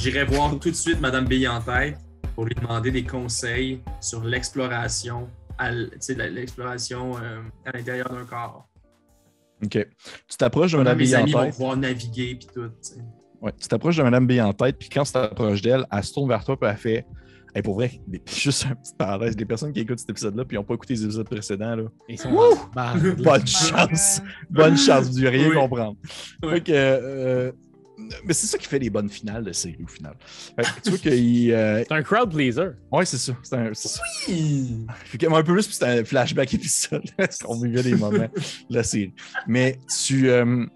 J'irai voir tout de suite Madame Billy en tête pour lui demander des conseils sur l'exploration à l'exploration euh, à l'intérieur d'un corps. OK. Tu t'approches de mes Billy en amis vont tête. pouvoir naviguer puis tout. Ouais, tu t'approches de Madame B en tête, puis quand tu t'approches d'elle, elle se tourne vers toi, puis elle fait. Hey, pour vrai, juste un petit parenthèse, les personnes qui écoutent cet épisode-là, puis qui n'ont pas écouté les épisodes précédents, là, Ils sont bonne chance. Bonne chance, du rien Oui. comprendre. Oui. Fait que, euh, mais c'est ça qui fait les bonnes finales de série, au final. Fait que tu vois qu'il. euh, C'est un crowd pleaser. Ouais, c'est ça. C'est un, c'est que, un peu plus, puis c'était un flashback épisode. Parce qu'on vivait des moments de la série? Mais tu euh,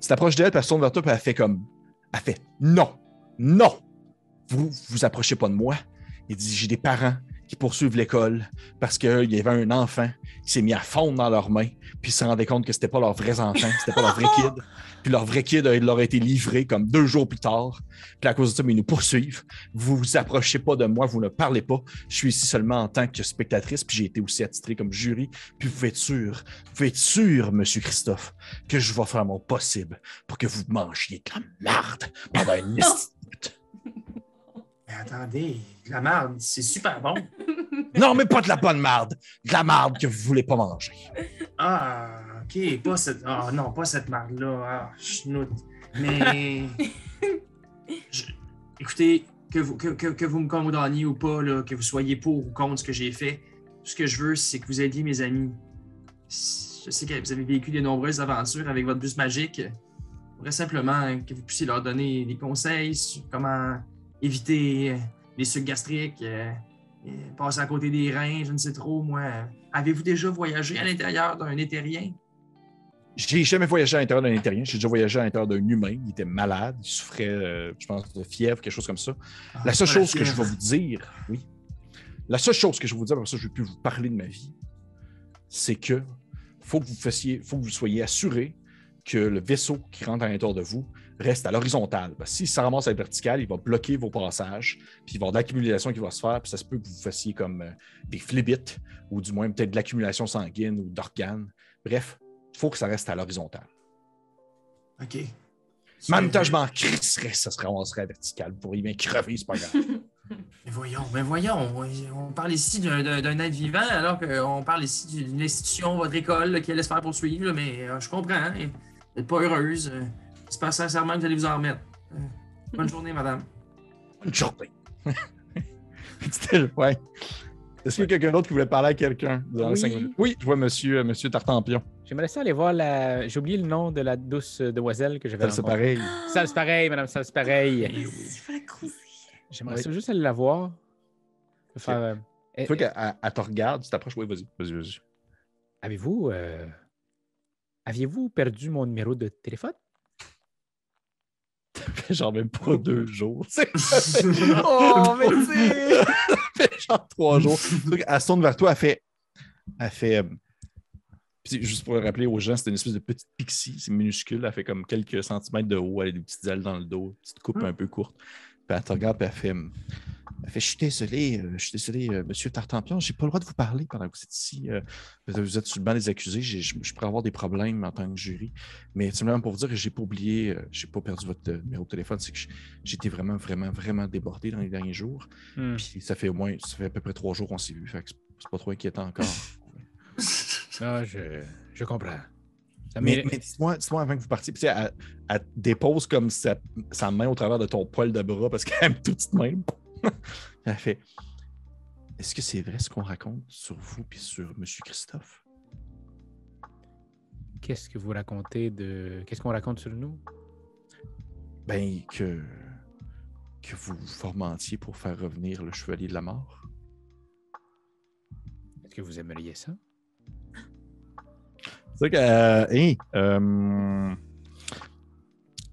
tu t'approches d'elle, puis elle se tourne vers toi, puis elle fait comme. Elle fait Non, non, vous vous approchez pas de moi. Il dit J'ai des parents qui poursuivent l'école parce qu'il y avait un enfant qui s'est mis à fondre dans leurs mains, puis ils se rendaient compte que c'était pas leurs vrais enfants, c'était pas leur vrai kid. Puis leur vrai kid, il leur a été livré comme deux jours plus tard. Puis à cause de ça, mais ils nous poursuivent. Vous vous approchez pas de moi, vous ne parlez pas. Je suis ici seulement en tant que spectatrice, puis j'ai été aussi attitré comme jury. Puis vous pouvez être sûr, vous pouvez être sûr, monsieur Christophe, que je vais faire mon possible pour que vous mangiez comme marde pendant une Mais attendez, de la merde, c'est super bon. Non, mais pas de la bonne marde. De la marde que vous voulez pas manger. Ah, ok, pas cette. Ah non, pas cette marde-là. Ah, chenoute. Mais. Je- Écoutez, que vous, que, que- que vous me condamniez ou pas, là, que vous soyez pour ou contre ce que j'ai fait, tout ce que je veux, c'est que vous aidiez mes amis. Je sais que vous avez vécu de nombreuses aventures avec votre bus magique. Je voudrais simplement que vous puissiez leur donner des conseils sur comment éviter euh, les sucs gastriques, euh, euh, passer à côté des reins, je ne sais trop, moi. Avez-vous déjà voyagé à l'intérieur d'un éthérien? J'ai jamais voyagé à l'intérieur d'un éthérien. J'ai déjà voyagé à l'intérieur d'un humain. Il était malade. Il souffrait, euh, je pense, de fièvre, quelque chose comme ça. La seule Ah, chose que je vais vous dire, oui. La seule chose que je vais vous dire, après ça, je ne vais plus vous parler de ma vie, c'est que faut que vous fassiez, faut que vous soyez assuré que le vaisseau qui rentre à l'intérieur de vous reste à l'horizontale. Parce que si ça ramasse à la verticale, il va bloquer vos passages, puis il va y avoir de l'accumulation qui va se faire, puis ça se peut que vous fassiez comme euh, des flibites, ou du moins peut-être de l'accumulation sanguine ou d'organes. Bref, il faut que ça reste à l'horizontale. OK. Même temps, je m'en crisserais, ça se ramasserait à la verticale. Vous pourriez bien crever, c'est pas grave. Mais voyons, mais voyons, on parle ici d'un- être vivant, alors qu'on parle ici d'une institution, votre école, là, qui allait se faire poursuivre, là, mais euh, je comprends, hein, vous n'êtes pas heureuse. euh, J'espère sincèrement que vous allez vous en remettre. Euh, bonne journée, madame. Bonne journée. Point. Est-ce qu'il y a quelqu'un d'autre qui voulait parler à quelqu'un dans les Oui. cinq minutes? Oui, je vois monsieur, euh, monsieur Tartampion. J'aimerais ça aller voir la. J'ai oublié le nom de la douce demoiselle que j'avais Ça, C'est pareil. Ça, c'est pareil, madame, ça, c'est pareil. Oui. Il faut la croiser. J'aimerais Oui. ça juste aller la voir. Faire, euh, eh, Une fois qu'elle elle- elle te regarde, tu t'approches. Oui, vas-y. Vas-y, vas-y. Avez-vous. euh, Aviez-vous perdu mon numéro de téléphone? Genre même pas deux jours. oh, mais tu sais! Ça fait genre trois jours. Elle se tourne vers toi, elle fait. Elle fait. euh, puis juste pour le rappeler aux gens, c'est une espèce de petite pixie, c'est minuscule, elle fait comme quelques centimètres de haut, elle a des petites ailes dans le dos, une petite coupe un peu courte. Puis elle te regarde, puis elle fait. Elle fait, je suis désolé, euh, je suis désolé, euh, monsieur Tartampion, j'ai pas le droit de vous parler pendant que vous êtes ici. euh, vous êtes sur le banc des accusés, je, je pourrais avoir des problèmes en tant que jury. Mais simplement pour vous dire que j'ai pas oublié, j'ai pas perdu votre numéro de téléphone, c'est que j'étais vraiment, vraiment, vraiment débordé dans les derniers jours. Hmm. Puis ça fait au moins, ça fait à peu près trois jours qu'on s'est vu, fait que c'est c'est pas trop inquiétant encore. Ah, je, je comprends. Mais dis-moi dis-moi avant que vous partiez, puis elle, elle dépose comme sa, sa main au travers de ton poil de bras parce qu'elle aime tout de même. elle fait Est-ce que c'est vrai ce qu'on raconte sur vous puis sur M. Christophe? Qu'est-ce que vous racontez de. Qu'est-ce qu'on raconte sur nous? Ben, que, que vous vous formentiez pour faire revenir le chevalier de la mort. Est-ce que vous aimeriez ça? C'est que, euh, hey, euh,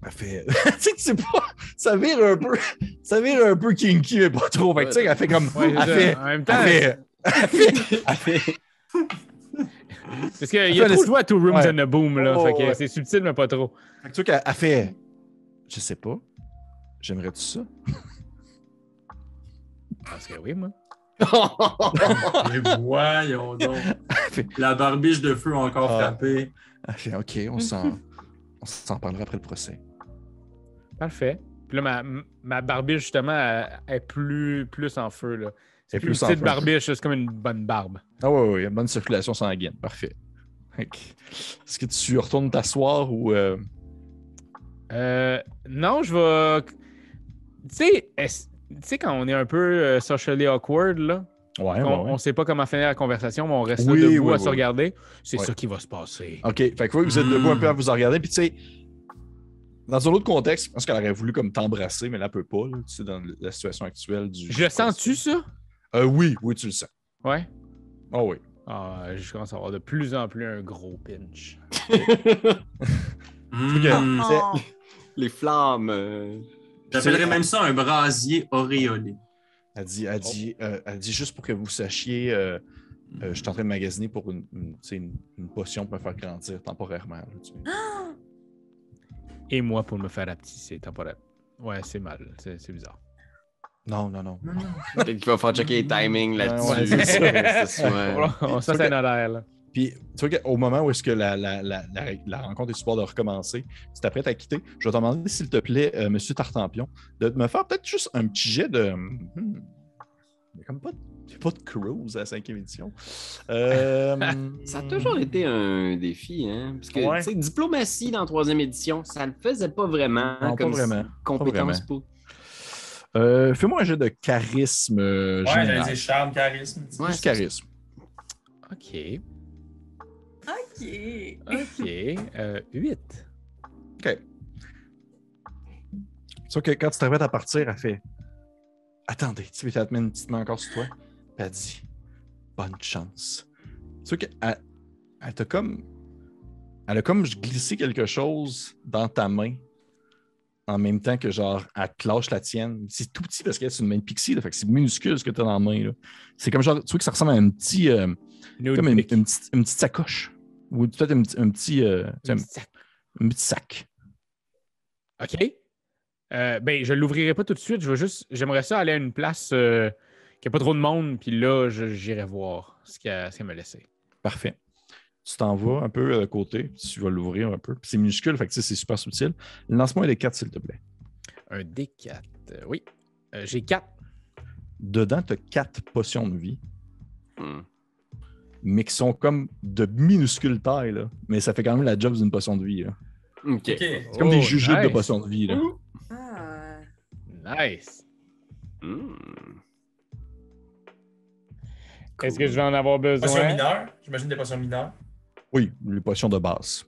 elle fait, tu sais, tu sais pas, ça vire un peu, ça vire un peu kinky, mais pas trop. Fait que, tu sais, elle fait comme, Ouais, elle c'est fait, en même temps, elle fait, elle fait, parce qu'il y a trop de Two Rooms Ouais. and a Boom, là. Oh, fait que ouais. c'est subtil, mais pas trop. fait que tu vois qu'elle elle fait, je sais pas, j'aimerais-tu ça? Parce que oui, moi. Mais voyons donc. La barbiche de feu a encore Ah. frappé. Elle fait, ok, on s'en, on s'en parlera après le procès. Parfait. Puis là, ma, ma barbiche, justement, elle- elle est plus, plus en feu. Là. C'est plus une plus en petite barbiche, c'est comme une bonne barbe. Ah y a une bonne circulation sanguine. Parfait. Ok. Est-ce que tu retournes t'asseoir ou. euh, Euh, non, je vais. Tu sais, est-ce- tu sais, quand on est un peu euh, socially awkward, là, Ouais, on, ouais. on sait pas comment finir la conversation, mais on reste là Oui, debout oui, à oui. se regarder, c'est Ouais. ça qui va se passer. OK. Fait que vous êtes debout un peu à Mm. vous regarder. Puis tu sais, dans un autre contexte, je pense qu'elle aurait voulu comme t'embrasser, mais là, elle peut pas, là, tu sais, dans la situation actuelle du. Je le sens-tu, ça? Euh, oui, oui, tu le sens. Ouais. Oh oui. Ah, je commence à avoir de plus en plus un gros pinch. Hmm. Oh. Les flammes. euh, J'appellerais même ça un brasier auréolé. Elle dit, elle dit, euh, elle dit juste pour que vous sachiez, euh, euh, je suis en train de magasiner pour une, une, potion pour me faire grandir temporairement. là, tu sais. Et moi pour me faire rapetisser temporaire. Ouais, c'est mal. C'est bizarre. Non, non, non. Peut-être qu'il va falloir checker les timings là-dessus. Ouais, c'est ça. C'est ça. On Puis, tu vois qu'au moment où est-ce que la, la, la, la, la rencontre est supposée de recommencer, si t'es prêt à quitter, je vais te demander, s'il te plaît, euh, Monsieur Tartampion, de me faire peut-être juste un petit jet de. hmm, il y a comme pas de, il y a pas de cruise à la cinquième édition. Euh, Ça a toujours été un défi, hein? Parce que, Ouais. tu sais, diplomatie dans la troisième édition, ça le faisait pas vraiment. Non, pas comme vraiment. Compétence pour. euh, Fais-moi un jet de charisme euh, Ouais, j'allais dire charme, charisme. Ouais, Juste charisme. OK. Ok. OK. Euh, 8. OK. Sauf que quand tu t'arrêtes à partir, elle fait Attendez, tu veux, elle te met une petite main encore sur toi. Puis elle dit Bonne chance. Sauf qu'elle elle t'a comme. Elle a comme glissé quelque chose dans ta main en même temps que genre elle te lâche la tienne. C'est tout petit parce que c'est une main de pixie, là, fait que c'est minuscule ce que tu as dans la main. C'est comme genre, tu vois que ça ressemble à un petit. euh, comme une petite, une petite sacoche. Ou peut-être un, petit- un petit. euh, tu sais, un- un petit sac. OK. Euh, ben, je l'ouvrirai pas tout de suite. Je veux juste. J'aimerais ça aller à une place euh, qui a pas trop de monde, puis là, j'irai voir ce qu'elle m'a laissé. Parfait. Tu t'en vas un peu à côté, puis tu vas l'ouvrir un peu. C'est minuscule, fait que tu sais, c'est super subtil. Lance-moi les cartes, s'il te plaît. Un D4. Euh, oui. Euh, J'ai 4. Dedans, tu as quatre potions de vie, Hmm. Mais qui sont comme de minuscules tailles, là. Mais ça fait quand même la job d'une potion de vie. là. OK. C'est comme des jujubes de potions de vie. Là. Ah. Nice. Hmm. Est-ce que je vais en avoir Potion besoin? mineure. J'imagine des potions mineures. Oui, les potions de base.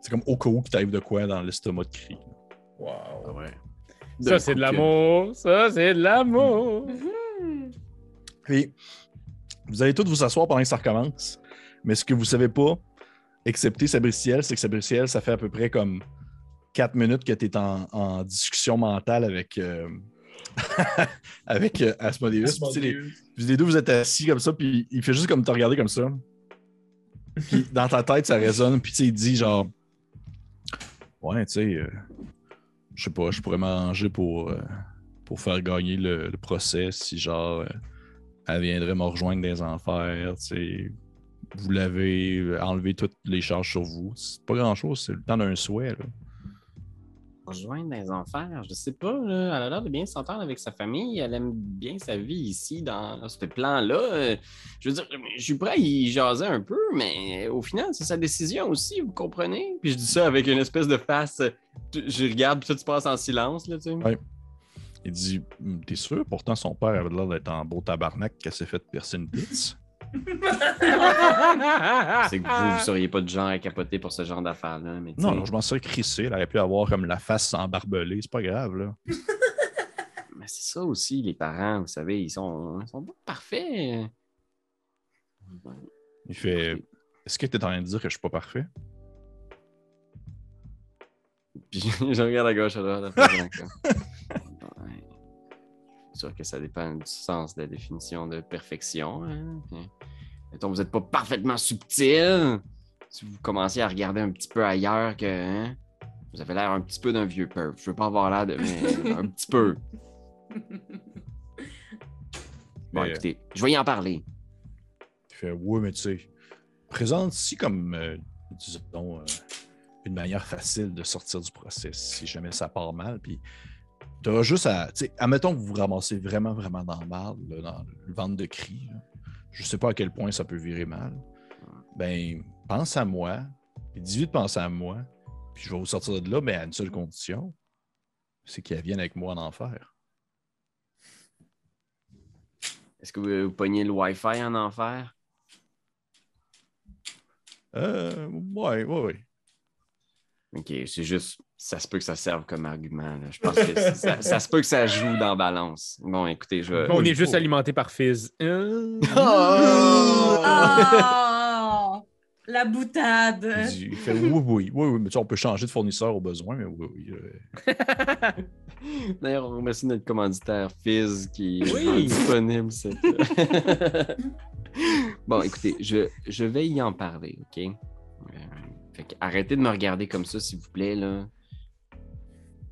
C'est comme au cas où qu'il t'arrive de quoi dans l'estomac de cri. Wow. Ah ouais. Ça, c'est de l'amour. Ça, c'est de l'amour. Mhm. Puis, vous allez tous vous asseoir pendant que ça recommence. Mais ce que vous savez pas, excepté Sabriciel, c'est que Sabriciel, ça fait à peu près comme 4 minutes que tu es en, en discussion mentale avec, euh, avec euh, Asmodeus. Puis, les, deux, vous êtes assis comme ça, puis il fait juste comme te regarder comme ça. Puis dans ta tête, ça résonne, puis il dit genre Ouais, tu sais, euh, je sais pas, je pourrais m'arranger pour, euh, pour faire gagner le, le procès si genre elle viendrait me rejoindre les enfers, tu sais. Vous l'avez enlevé toutes les charges sur vous. C'est pas grand chose, c'est le temps d'un souhait. Là. Rejoindre les enfers, je sais pas. Là. Elle a l'air de bien s'entendre avec sa famille. Elle aime bien sa vie ici, dans ce plan-là. Je veux dire, je suis prêt à y jaser un peu, mais au final, c'est sa décision aussi, vous comprenez? Puis je dis ça avec une espèce de face. Je regarde, puis tout se passe en silence, là, tu sais. Ouais. Il dit Hum, T'es sûr? Pourtant, son père avait l'air d'être en beau tabarnak qu'elle s'est fait percer une pizza. C'est que vous, vous seriez pas de genre à capoter pour ce genre d'affaires-là. Mais Non, non, je m'en serais crissé. Elle aurait pu avoir comme la face embarbelée. C'est pas grave, là. mais c'est ça aussi, les parents, vous savez, ils sont, ils sont pas parfaits. Il fait Est-ce que tu es en train de dire que je suis pas parfait? Puis je regarde à gauche, à droite, sûr que ça dépend du sens de la définition de perfection. Hein? Puis, mettons, vous n'êtes pas parfaitement subtil. Si vous commencez à regarder un petit peu ailleurs que. hein, Vous avez l'air un petit peu d'un vieux perv. Je veux pas avoir l'air de. Mais un petit peu. Bon, Mais, écoutez, je vais y en parler. Il fait Ouais, mais tu sais, présente ici comme, euh, disons, euh, une manière facile de sortir du process si jamais ça part mal. Puis tu auras juste à. tu sais, Admettons que vous vous ramassez vraiment, vraiment dans le mal, là, dans le ventre de cri. là. Je sais pas à quel point ça peut virer mal. Ben, pense à moi. Puis dis-lui de penser à moi. Puis je vais vous sortir de là, mais à une seule condition c'est qu'elle vienne avec moi en enfer. Est-ce que vous, vous pognez le Wi-Fi en enfer? Euh, ouais, ouais, ouais. Ok, c'est juste, ça se peut que ça serve comme argument. là. Je pense que ça, ça se peut que ça joue dans balance. Bon, écoutez, je vais. On est juste faut. alimenté par Fizz. Euh, Oh! La boutade. Il, fait oui, oui, oui, oui, mais tu sais, on peut changer de fournisseur au besoin, mais oui, oui. euh, D'ailleurs, on remercie notre commanditaire Fizz qui est Oui. disponible. cette- bon, écoutez, je, je vais y en parler, OK? Euh, fait que arrêtez de me regarder comme ça, s'il vous plaît. là.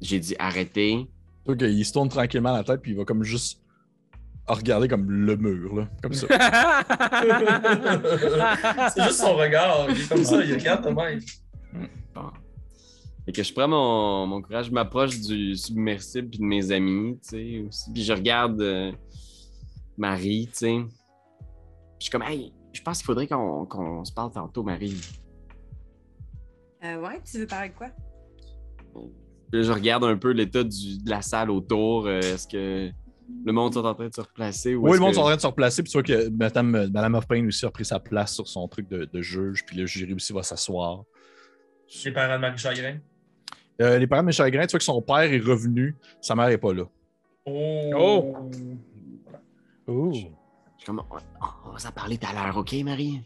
J'ai dit arrêtez. Vois qu'il se tourne tranquillement la tête, puis il va comme juste regarder comme le mur, là, comme ça. C'est juste son regard. Il est comme ça, il regarde de même. Bon. Fait que je prends mon, mon courage, je m'approche du submersible puis de mes amis, tu sais, aussi. Puis je regarde euh, Marie, tu sais. Je suis comme, hey, je pense qu'il faudrait qu'on qu'on se parle tantôt, Marie. Euh, ouais, tu veux parler de quoi? Là, je regarde un peu l'état du- de la salle autour. euh, Est-ce que le monde est en train de se replacer? ou Oui, le monde que- est en train de se replacer, puis tu vois que Madame, Madame of Pain aussi a pris sa place sur son truc de, de juge, puis le jury aussi va s'asseoir. Les parents de Marie Chagrin. Euh, les parents de Michel Grain, tu vois que son père est revenu, sa mère n'est pas là. Oh! Oh! Oh. Je suis comme, on, on va s'en parler tout à l'heure, OK, Marie?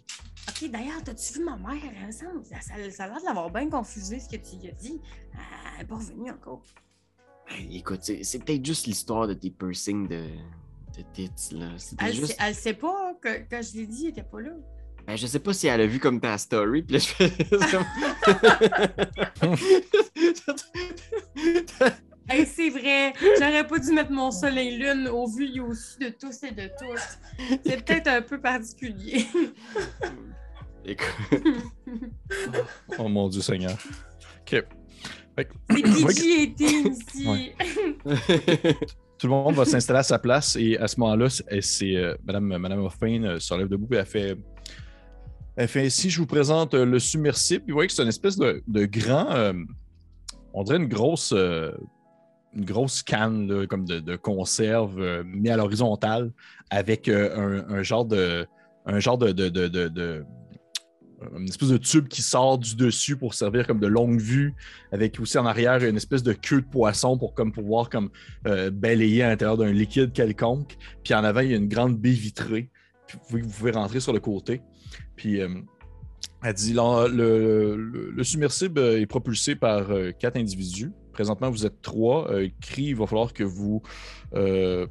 Ok, d'ailleurs, t'as-tu vu ma mère? Elle semble, ça, ça, ça a l'air de l'avoir bien confusé ce que tu lui as dit. Elle n'est pas revenue encore. Hey, écoute, c'est c'est peut-être juste l'histoire de tes piercings de, de tits, là. Elle, juste... sait, elle sait pas que quand je l'ai dit, elle était pas là. Ben, je sais pas si elle a vu comme ta story, puis là, je fais. Hey, c'est vrai, j'aurais pas dû mettre mon soleil lune au vu et au su de tous et de toutes. C'est peut-être un peu particulier. Écoute, Oh mon Dieu Seigneur. OK. C'est PG et ici. Tout le monde va s'installer à sa place et à ce moment-là, c'est c'est, euh, Madame, Madame Hoffman euh, se relève debout et elle fait, elle fait ici, je vous présente euh, le submersible. Puis vous voyez que c'est une espèce de, de grand, euh, on dirait une grosse, euh, une grosse canne comme de, conserve euh, mis à l'horizontale avec euh, un, genre de, un genre de, une espèce de tube qui sort du dessus pour servir comme de longue vue, avec aussi en arrière une espèce de queue de poisson pour comme pouvoir comme euh, balayer à l'intérieur d'un liquide quelconque. Puis en avant, il y a une grande baie vitrée. Puis vous pouvez, rentrer sur le côté. Puis euh, elle dit le, le- le submersible euh, est propulsé par euh, quatre individus. Présentement, vous êtes trois. Euh, Cri, il va falloir que vous. euh,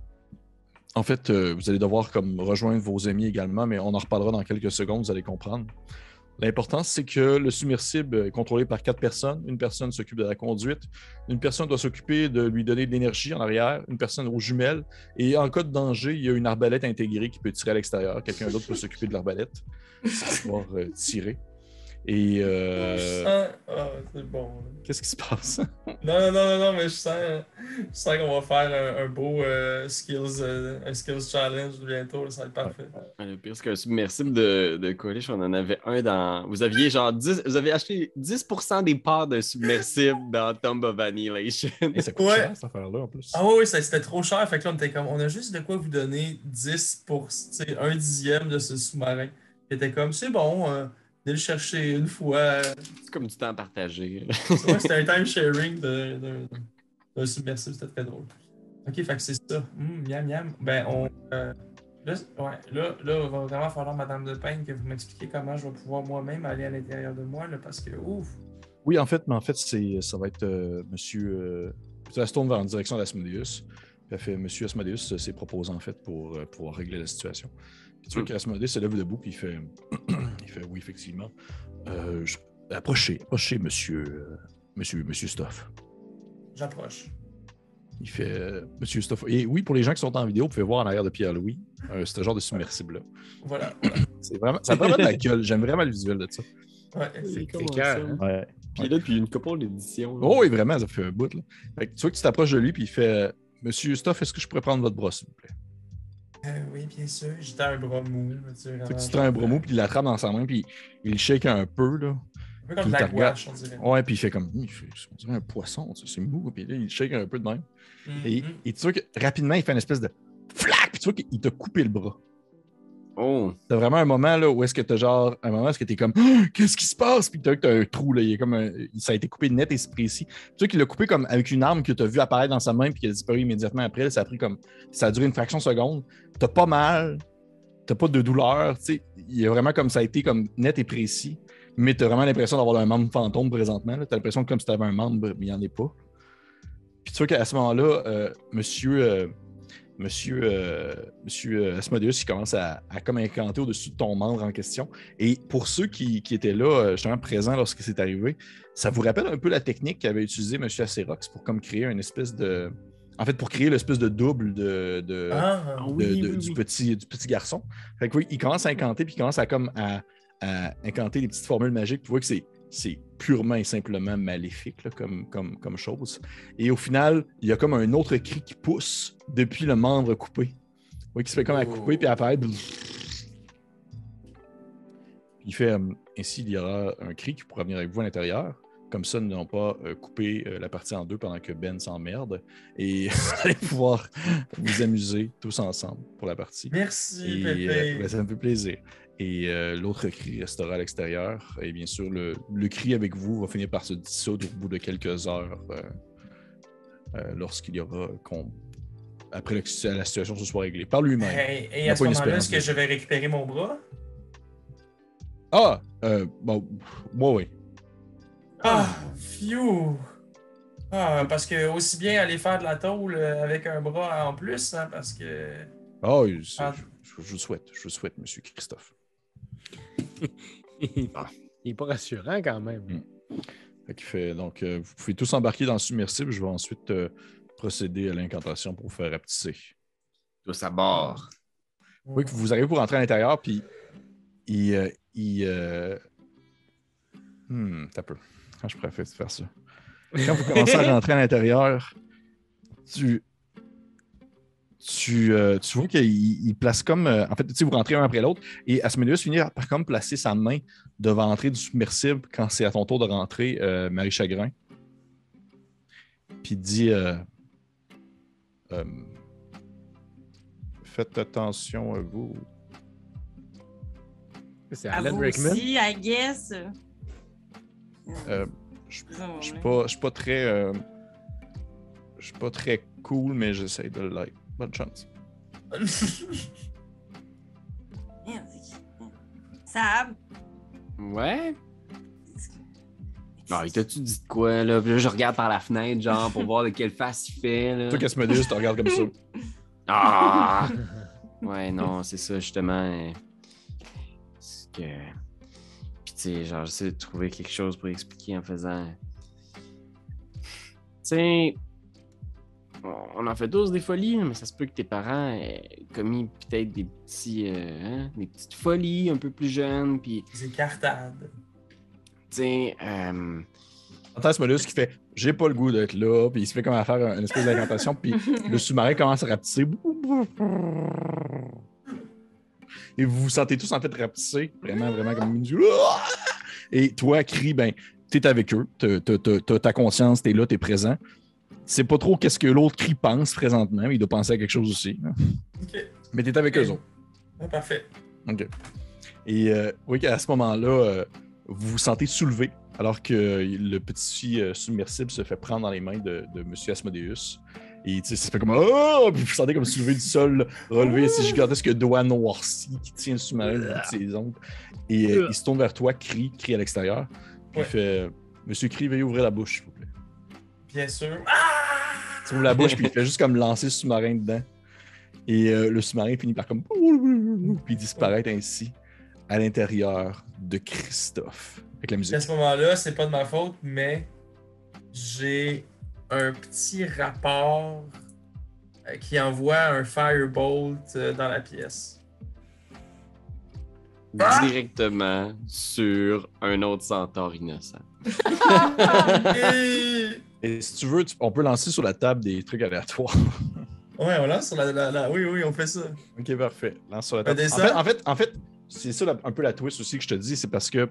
en fait, euh, vous allez devoir comme rejoindre vos amis également, mais on en reparlera dans quelques secondes, vous allez comprendre. L'important, c'est que le submersible est contrôlé par quatre personnes. Une personne s'occupe de la conduite, une personne doit s'occuper de lui donner de l'énergie en arrière, une personne aux jumelles, et en cas de danger, il y a une arbalète intégrée qui peut tirer à l'extérieur. Quelqu'un d'autre peut s'occuper de l'arbalète, pouvoir euh, tirer. Et euh, Ah, ah, c'est bon. qu'est-ce qui se passe? Non, non, non, non, non, mais je sens, je sens qu'on va faire un, un beau euh, skills, euh, un skills challenge bientôt. ça va être parfait. le pire, c'est qu'un submersible de, de Coalish, on en avait un dans. Vous aviez genre 10. Vous avez acheté 10% des parts d'un submersible dans Tomb of Annihilation. Et ça coûte Ouais. cher, cette affaire-là, en plus. Ah oui, c'était trop cher. Fait que là, on était comme, on a juste de quoi vous donner 10 pour, tu sais, un dixième de ce sous-marin. C'était comme, c'est bon, euh, venez le chercher une fois. C'est comme du temps partagé. Ouais, c'était un time sharing de- de- d'un submersible, c'était très drôle. Ok, fait que c'est ça. Hum, miam, miam. Ben, on. euh, là, ouais, là, là, il va vraiment falloir, Madame de Payne, que vous m'expliquiez comment je vais pouvoir moi-même aller à l'intérieur de moi, là, parce que, ouf. Oui, en fait, mais en fait, c'est, ça va être euh, monsieur. Euh, ça se tourne vers en direction d'Asmodeus. Puis elle fait Monsieur Asmodeus s'est proposé en fait pour euh, pouvoir régler la situation. Puis tu vois Mm. qu'Asmodeus se lève debout puis il fait, il fait oui, effectivement. Euh, je- approchez, approchez, monsieur, euh, monsieur, monsieur Stoff. J'approche. Il fait euh, Monsieur Stoff. Et oui, pour les gens qui sont en vidéo, vous pouvez voir en arrière de Pierre-Louis, euh, ce genre de submersible-là. Voilà. C'est vraiment, ça a vraiment de la gueule. J'aime vraiment le visuel de ça. Ouais. C'est Comment cœur, ça? hein? Ouais. Puis là depuis une couple d'éditions. là. Oh oui, vraiment, ça fait un bout. Là. Fait que tu vois que tu t'approches de lui, puis il fait Monsieur Stoff, est-ce que je pourrais prendre votre bras, s'il vous plaît? Euh, oui, bien sûr. J'étais un bras mou. tu te un bras mou, puis il l'attrape dans sa main, puis il le shake un peu. Là. Un peu comme de la gouache, on dirait. Ouais, puis il fait comme il fait, On dirait un poisson, c'est mou, puis là, il le shake un peu de même. Et, Mhm. et tu vois que rapidement, il fait une espèce de flac, puis tu vois qu'il t'a coupé le bras. Oh, T'as vraiment un moment là où est-ce que t'as genre un moment où est-ce que t'es comme qu'est-ce qui se passe? Puis t'as t'as un trou là il est comme un- ça a été coupé net et précis. Tu sais qu'il l'a coupé comme avec une arme que t'as vu apparaître dans sa main puis qui a disparu immédiatement après ça a pris comme ça a duré une fraction de seconde. T'as pas mal t'as pas de douleur tu sais il a vraiment comme ça a été comme net et précis mais t'as vraiment l'impression d'avoir un membre fantôme présentement t'as l'impression comme si t'avais un membre mais il y en est pas. Puis tu vois qu'à ce moment-là euh, monsieur euh, Monsieur, euh, Monsieur euh, Asmodeus, il commence à, à comme incanter au-dessus de ton membre en question. Et pour ceux qui, qui étaient là, euh, justement présents lorsque c'est arrivé, ça vous rappelle un peu la technique qu'avait utilisée Monsieur Acerox pour comme créer une espèce de. En fait, pour créer l'espèce de double de, de- Ah, de- oui, de- oui, du, oui. Petit, du petit garçon. Fait que oui, il commence à incanter, puis il commence à comme à, à incanter des petites formules magiques. Tu vois que c'est, c'est purement et simplement maléfique là, comme, comme, comme chose. Et au final, il y a comme un autre cri qui pousse depuis le membre coupé. Oui, qui se fait comme à couper, puis apparaît. Il fait euh, ainsi, il y aura un cri qui pourra venir avec vous à l'intérieur. Comme ça, nous n'allons pas euh, couper euh, la partie en deux pendant que Ben s'emmerde. Et vous allez pouvoir vous amuser tous ensemble pour la partie. merci, Et Pépé. euh, ben, ça me fait plaisir. Et euh, l'autre cri restera à l'extérieur. Et bien sûr, le, le cri avec vous va finir par se dissoudre au bout de quelques heures lorsqu'il y aura. qu'on- après que la situation se soit réglée par lui-même. Hey, et à ce moment-là, est-ce que je vais récupérer mon bras? Ah! Euh, bon, moi, oui. Ah, phew! Ah, parce que aussi bien aller faire de la tôle euh, avec un bras en plus, hein, parce que. Ah, c'est- Ah. je, je vous le souhaite. Je vous le souhaite, monsieur Christophe. Il est pas rassurant quand même. Fait qu'il fait, donc, euh, vous pouvez tous embarquer dans le submersible. Je vais ensuite euh, procéder à l'incantation pour vous faire rapetisser. tous à bord. Oui, que vous arrivez pour rentrer à l'intérieur, puis il. euh, il euh, Hmm, t'as peu. Quand je préfère faire ça. Quand vous commencez à rentrer à l'intérieur, tu. Tu, euh, tu vois qu'il il place comme. euh, en fait, tu sais, vous rentrez un après l'autre, et Asmodeus finit par comme placer sa main devant l'entrée du submersible quand c'est à ton tour de rentrer, euh, Marie Chagrin. Puis il dit. euh, euh, Faites attention à vous. C'est À Alan vous Rickman. aussi, I guess. Euh, je Non, je suis pas, je suis pas très. euh, je suis pas très cool, mais j'essaie de l'être. Bonne chance. Sam, Ouais? Non, il t'a-tu dit de quoi, là? Puis là, je regarde par la fenêtre, genre, pour voir de quelle face il fait, là. Toi, Casmodus, tu te regardes comme ça. Ah! ouais, non, c'est ça, justement. C'est que. Sais, genre, j'essaie de trouver quelque chose pour expliquer en faisant. Tu sais. On en fait tous des folies, mais ça se peut que tes parents aient commis peut-être des petits. euh, hein, des petites folies un peu plus jeunes, puis, C'est cartade. tu sais. euh, qui fait J'ai pas le goût d'être là, puis il se fait comme à faire une espèce d'incantation, puis le sous-marin commence à rapetisser. Et vous vous sentez tous en fait rapetisser, vraiment, vraiment comme une. Et toi, crie, ben, t'es avec eux, t'as- ta conscience, t'es là, t'es présent. C'est pas trop qu'est-ce que l'autre cri pense présentement, mais il doit penser à quelque chose aussi. hein. Mais t'es avec eux autres. Ah, parfait. OK. Et euh, oui, à ce moment-là, euh, vous vous sentez soulevé alors que le petit euh, submersible se fait prendre dans les mains de, de M. Asmodeus. Et tu sais, ça fait comme Oh! Puis vous sentez comme soulevé du sol, relevé ces gigantesques doigts noircis qui tient le sous-marin de ses ongles. Et euh, il se tourne vers toi, crie, crie à l'extérieur. Puis Ouais. il fait Monsieur Crie, veuillez ouvrir la bouche, s'il vous plaît. Bien sûr. Tu ouvres la bouche, puis il fait juste comme lancer le sous-marin dedans. Et euh, le sous-marin finit par comme. Puis disparaître ainsi à l'intérieur de Christophe. Avec la musique. À ce moment-là, c'est pas de ma faute, mais j'ai un petit rapport euh, qui envoie un firebolt euh, dans la pièce. directement sur un autre centaure innocent. Et- Et si tu veux, tu- on peut lancer sur la table des trucs aléatoires. Ouais, on lance sur la, la- la- Oui, oui, on fait ça. ok, parfait. Lance sur la table. En fait, en fait, en fait, c'est ça la- un peu la twist aussi que je te dis, c'est parce que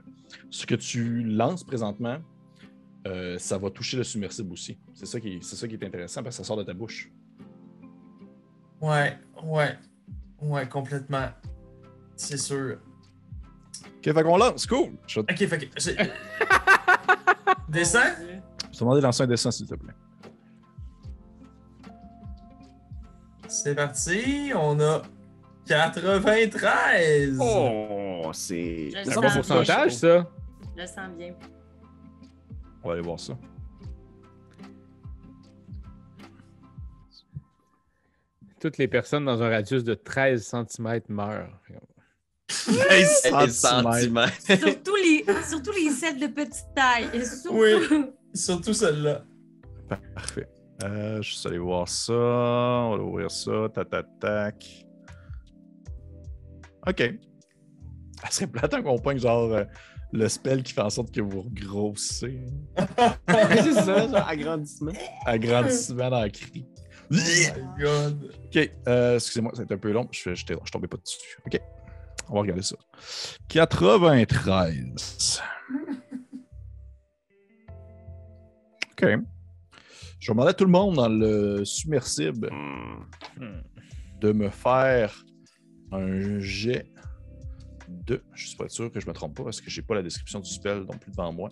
ce que tu lances présentement, euh, ça va toucher le submersible aussi. C'est ça, qui, c'est ça qui est intéressant parce que ça sort de ta bouche. Ouais, ouais. Ouais, complètement. C'est sûr. Ok, fait qu'on lance, cool. Je vais te Ok, fait que. j'ai- Descends? te demander de lancer un dessin, s'il te plaît. C'est parti. On a 93. Oh, c'est. Je C'est sens un bon bien. pourcentage, ça. Je le sens bien. On va aller voir ça. Toutes les personnes dans un radius de 13 cm meurent. 13 Des centimètres. Surtout les, surtout les sets de petite taille. Et surtout... Oui. Surtout celle-là. Parfait. Euh, je suis allé voir ça. On va ouvrir ça. Tac, tac, tac. OK. Ça serait plate hein, qu'on pogne genre euh, le spell qui fait en sorte que vous regrossez. hein. c'est ça, genre agrandissement. Agrandissement dans le cri. Oh my god. OK. euh, Excusez-moi, c'est un peu long. Je je tombé pas dessus. OK. On va regarder ça. 93. OK. Je vais demander à tout le monde dans le submersible Hmm. de me faire un jet de. Je suis pas sûr que je me trompe pas parce que j'ai pas la description du spell non plus devant moi.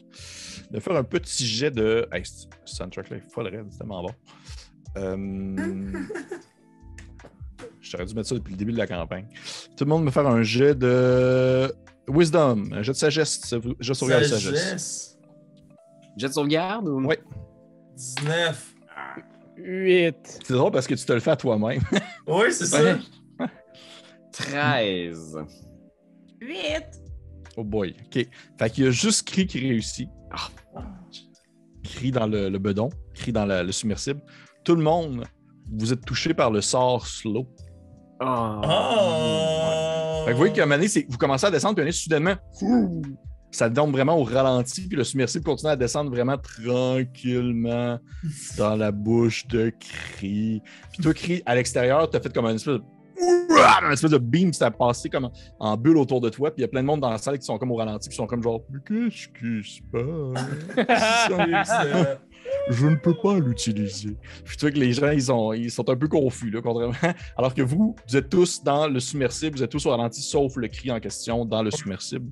De faire un petit jet de. Hey, ce soundtrack-là est folle c'est tellement bon. Euh, J'aurais dû mettre ça depuis le début de la campagne. Tout le monde me faire un jet de Wisdom, un jet de sagesse. Je sauvegarde de sagesse. Sagesse. Jet de sauvegarde ou? Ouais. 19. 8. C'est drôle parce que tu te le fais à toi-même. Oui, c'est ça. Ouais. 13. 8. Oh boy. OK. Fait qu'il y a juste Cri qui réussit. Cri dans le, le bedon, Cri dans la- le submersible. Tout le monde, vous êtes touché par le sort slow. Oh. Oh! Fait que vous voyez qu'à un moment donné, vous commencez à descendre, puis un soudainement, ça tombe vraiment au ralenti, puis le submersible continue à descendre vraiment tranquillement dans la bouche de Cri. Puis toi, Cri, à l'extérieur, t'as fait comme un espèce de... Un espèce de beam, ça a passé comme en, bulle autour de toi, puis il y a plein de monde dans la salle qui sont comme au ralenti, qui sont comme genre, mais qu'est-ce qui se passe? Je ne peux pas l'utiliser. Puis tu vois que les gens, ils, ont- ils sont un peu confus, là, contrairement. Alors que vous, vous êtes tous dans le submersible, vous êtes tous au ralenti, sauf le cri en question dans le submersible.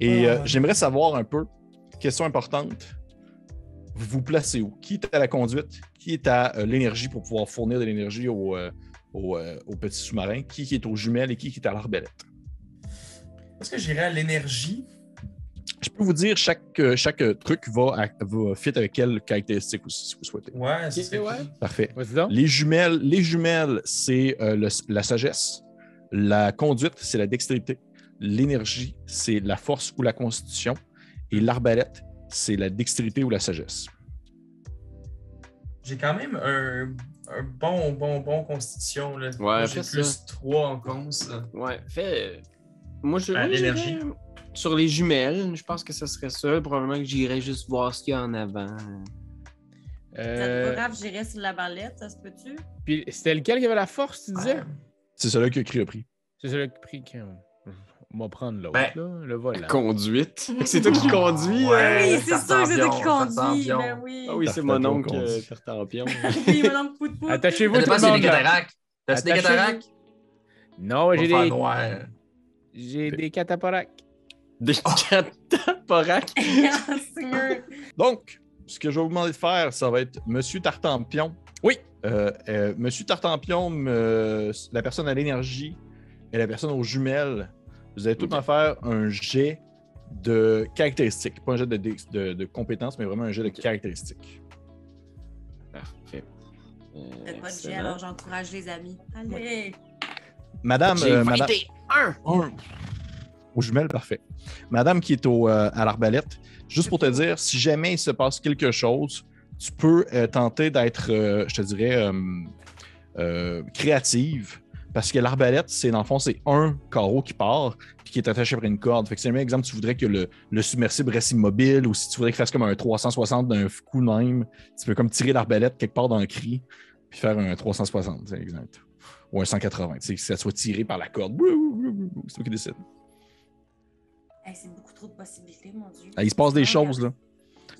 Et euh, Ah. j'aimerais savoir un peu, question importante, vous vous placez où? Qui est à la conduite? Qui est à euh, l'énergie pour pouvoir fournir de l'énergie au, euh, au, euh, au petit sous-marin? Qui, qui est aux jumelles et qui, qui est à l'arbalète? Est-ce que j'irais à l'énergie? Je peux vous dire, chaque, euh, chaque euh, truc va, à- va fit avec quelle caractéristique vous- si vous souhaitez. Ouais, c'est ça. ouais. Parfait. Les jumelles, les jumelles c'est euh, la sagesse. La conduite, c'est la dextérité. L'énergie, c'est la force ou la constitution. Et l'arbalète, c'est la dextérité ou la sagesse. J'ai quand même un, un bon, bon, bon constitution. Là. Ouais, Moi, J'ai plus ça. 3 en cons. Ouais, fait. Moi, je. J'irais l'énergie. Sur les jumelles, je pense que ce serait ça. Probablement que j'irais juste voir ce qu'il y a en avant. Ça Euh, pas grave, j'irais sur la barlette, ça se peut-tu? puis c'était lequel qui avait la force, tu disais? C'est celui que Cri a pris. C'est celui qui a pris quand. On va prendre l'autre, Ben, là, le volant. Conduite. C'est toi qui conduis. Ouais. hein? oui, c'est sûr que c'est toi qui conduis. Ben oui. Ah oui, c'est Tartampion mon oncle conduit. euh, Tartampion. Oui, mon oncle Pout Pout. Attachez-vous Ça tout le monde. des cataractes. T'as-tu des cataractes? Non, j'ai On des, j'ai des cataporacs. Des cataporacs. Ah, Seigneur. Donc, ce que je vais vous demander de faire, ça va être Monsieur Tartampion. Oui. Euh, euh, Monsieur Tartampion, me- la personne à l'énergie et la personne aux jumelles, vous allez tout en faire un jet de caractéristiques. Pas un jet de, dé- de, de compétences, mais vraiment un jet de caractéristiques. Parfait. Euh, Faites pas de jet, alors j'encourage les amis. Allez. Madame. J'ai euh, madame... 21. Un. Aux jumelles, parfait. Madame qui est au, euh, à l'arbalète, juste pour te dire, si jamais il se passe quelque chose, tu peux euh, tenter d'être, euh, je te dirais, euh, euh, créative. Parce que l'arbalète, c'est dans le fond, c'est un carreau qui part puis qui est attaché après une corde. Fait que si un exemple, tu voudrais que le, le submersible reste immobile ou si tu voudrais qu'il fasse comme un 360 d'un coup même, tu peux comme tirer l'arbalète quelque part dans un cri puis faire un 360, c'est exact. Ou un 180, tu sais, que ça soit tiré par la corde. C'est toi qui décide. Hey, c'est beaucoup trop de possibilités, mon Dieu. Ah, il se passe des choses, là.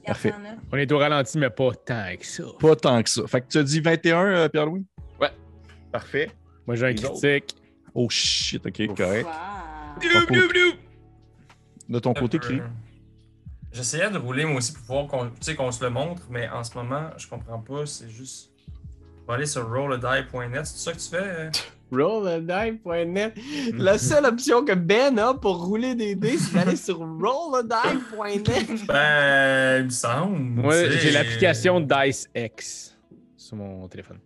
Parfait. On est au ralenti, mais pas tant que ça. Pas tant que ça. Fait que tu as dit 21, euh, Pierre-Louis? Ouais. Parfait. Moi, j'ai un Les autres. critique. Oh shit, ok, Ouf. correct. Wow. Ton côté- De ton côté. Cri. J'essayais de rouler moi aussi pour pouvoir qu'on tu sais, qu'on se le montre, mais en ce moment, je comprends pas. C'est juste. On va aller sur rolladie.net. C'est ça que tu fais? euh? Rolladie.net. La seule option que Ben a pour rouler des dés, c'est d'aller sur rolladie.net. Ben, il me semble. Moi, j'ai l'application Dice X sur mon téléphone.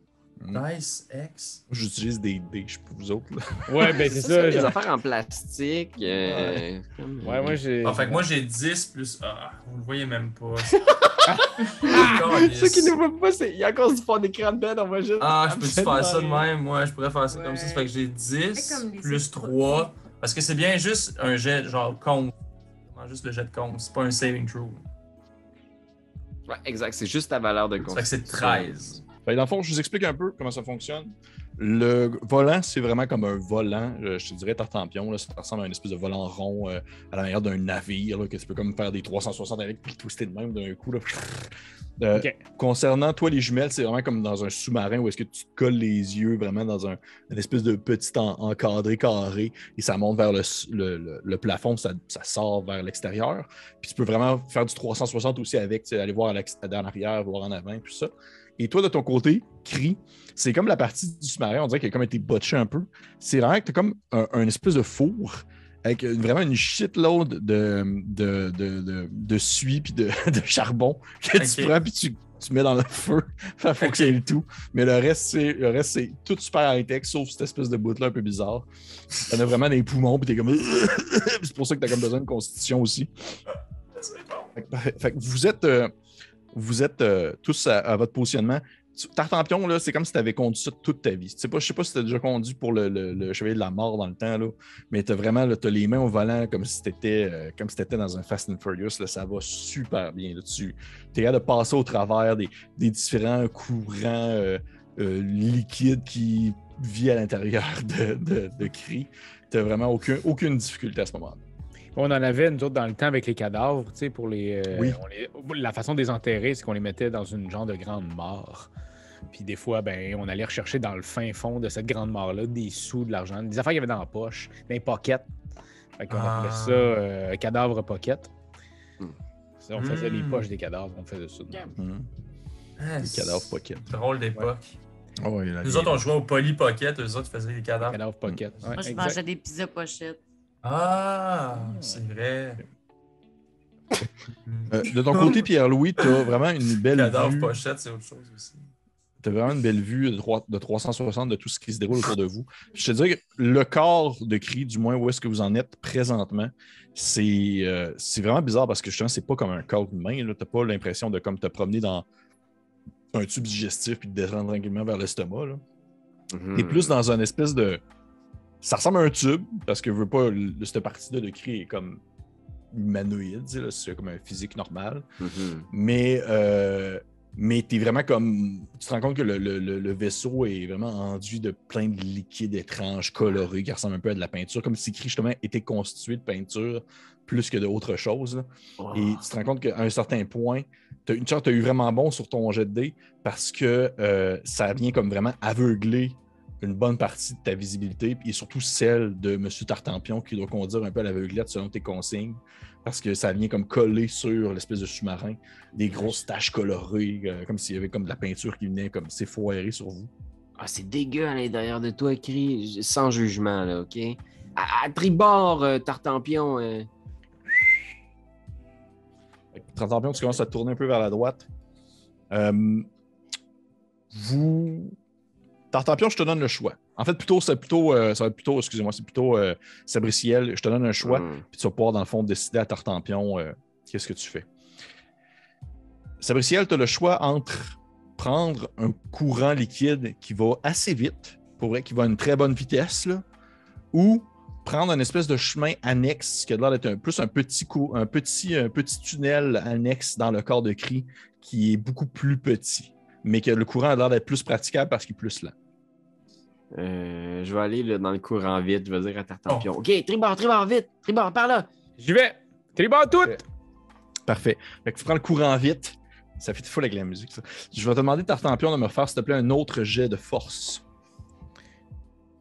Dice X. J'utilise des dés, je pour vous autres. là. Ouais, ben c'est ça, ça. des genre- affaires en plastique. euh, Ouais, moi, j'ai. Ah, fait que moi, j'ai 10 plus. Ah, vous le voyez même pas. Ceux qui ne voient pas, c'est il y a encore du fond d'écran de Ben, on va juste. Ah, je peux-tu faire ça de Ouais. même? Moi, je pourrais faire ça comme ça. Ça Ouais. fait que j'ai 10 Fais comme les plus autres. 3. Parce que c'est bien juste un jet, genre, con. Vraiment Juste le jet de con. C'est pas un saving throw. Ouais, exact, c'est juste ta valeur de Ça fait que c'est 13. Fait dans le fond, je vous explique un peu comment ça fonctionne. Le volant, c'est vraiment comme un volant, euh, je te dirais tartampion. Là, ça ressemble à une espèce de volant rond euh, à la manière d'un navire, là, que tu peux comme faire des 360 avec puis twister de même d'un coup. Là. Euh. Concernant toi, les jumelles, c'est vraiment comme dans un sous-marin où est-ce que tu te colles les yeux vraiment dans un, une espèce de petit en- encadré carré et ça monte vers le, s- le- le- le plafond, ça, ça sort vers l'extérieur. Puis tu peux vraiment faire du 360 aussi avec, tu sais, aller voir à en arrière, voir en avant, puis ça. Et toi, de ton côté, cri, c'est comme la partie du sous-marin, on dirait qu'elle a comme été botchée un peu. C'est vraiment que tu as comme un, un espèce de four avec vraiment une shitload de, de, de, de, de suie puis de, de charbon que tu prends puis tu, tu mets dans le feu, faire fonctionner le tout. Mais le reste, c'est le reste, c'est tout super high-tech, sauf cette espèce de bout-là un peu bizarre. T'en as vraiment des poumons, puis t'es comme. c'est pour ça que t'as comme besoin de constitution aussi. Fait que. Fait que vous êtes, euh, vous êtes euh, tous à, votre positionnement. Tartampion, là, c'est comme si tu avais conduit ça toute ta vie. Je sais pas si tu as déjà conduit pour le, le- Chevalier de la Mort dans le temps, là, mais tu as vraiment t'as les mains au volant comme si tu étais, comme si t'étais dans un Fast and Furious. Ça va super bien. Là. Tu es capable de passer au travers des, différents courants euh, euh, liquides qui vivent à l'intérieur de, de. Tu n'as vraiment aucun, aucune difficulté à ce moment-là. On en avait, nous autres, dans le temps avec les cadavres, tu sais, pour les, euh, Oui. on les- La façon de les enterrer, c'est qu'on les mettait dans une genre de grande mort. Puis des fois, ben, on allait rechercher dans le fin fond de cette grande mort-là des sous, de l'argent, des affaires qu'il y avait dans la poche, des pockets. Fait qu'on Ah. appelait ça euh, cadavre pocket. Hmm. Ça, on faisait les Hmm. poches des cadavres, on faisait ça. Mhm. Ah, Les cadavres pocket. Drôle d'époque. Oh, il a Nous autres, on jouait au Poly Pocket, eux autres faisaient des cadavres. Cadavre pocket. Ouais, Moi, je exact. mangeais des pizzas pochettes. Ah, c'est vrai. Euh, de ton côté, Pierre-Louis, tu as vraiment une belle Cadavre vue. pochette, c'est autre chose aussi. Tu as vraiment une belle vue de, trois- de 360 de tout ce qui se déroule autour de vous. Je te dirais que le corps de cri, du moins où est-ce que vous en êtes présentement, c'est euh, c'est vraiment bizarre parce que justement, c'est pas comme un corps humain. Tu n'as pas l'impression de comme te promener dans un tube digestif puis de descendre tranquillement vers l'estomac. là. Mhm. T'es plus dans une espèce de. Ça ressemble à un tube, parce que je veux pas. le- Cette partie-là de cri est comme humanoïde, c'est comme un physique normal. Mhm. Mais, euh, mais tu es vraiment comme. Tu te rends compte que le, le- le- le vaisseau est vraiment enduit de plein de liquides étranges, colorés, qui ressemblent un peu à de la peinture, comme si Cri, justement, était constitué de peinture plus que d'autre chose. là. Oh. Et tu te rends compte qu'à un certain point, tu as, eu vraiment bon sur ton jet de dés parce que euh, ça vient comme vraiment aveugler une bonne partie de ta visibilité, et surtout celle de M. Tartampion qui doit conduire un peu à l'aveuglette selon tes consignes, parce que ça vient comme coller sur l'espèce de sous-marin, des grosses taches colorées, euh, comme s'il y avait comme de la peinture qui venait comme s'effoirer sur vous. Ah, c'est dégueu à l'intérieur de toi, Cri, sans jugement, là, OK? À, à tribord, euh, Tartampion. euh. Tartampion, tu commences à te tourner un peu vers la droite. Euh, vous. Tartampion, je te donne le choix. En fait, plutôt, c'est plutôt, euh, ça va être plutôt, excusez-moi, c'est plutôt euh, Sabriciel. Je te donne un choix, Mhm. puis tu vas pouvoir, dans le fond, décider à Tartampion euh, qu'est-ce que tu fais. Sabriciel, tu as le choix entre prendre un courant liquide qui va assez vite, pour vrai, qui va à une très bonne vitesse, là, ou prendre une espèce de chemin annexe qui a l'air d'être un, plus un petit, cou- un, petit, un petit tunnel annexe dans le corps de cri qui est beaucoup plus petit, mais que le courant a l'air d'être plus praticable parce qu'il est plus lent. Euh, je vais aller là, dans le courant vite. Je vais dire à Tartampion. OK, tribord, tribord, vite. Tribord, par là. J'y vais. Tribord tout. Parfait. Fait que tu prends le courant vite. Ça fait full avec la musique, ça. Je vais te demander, Tartampion, de me faire, s'il te plaît, un autre jet de force.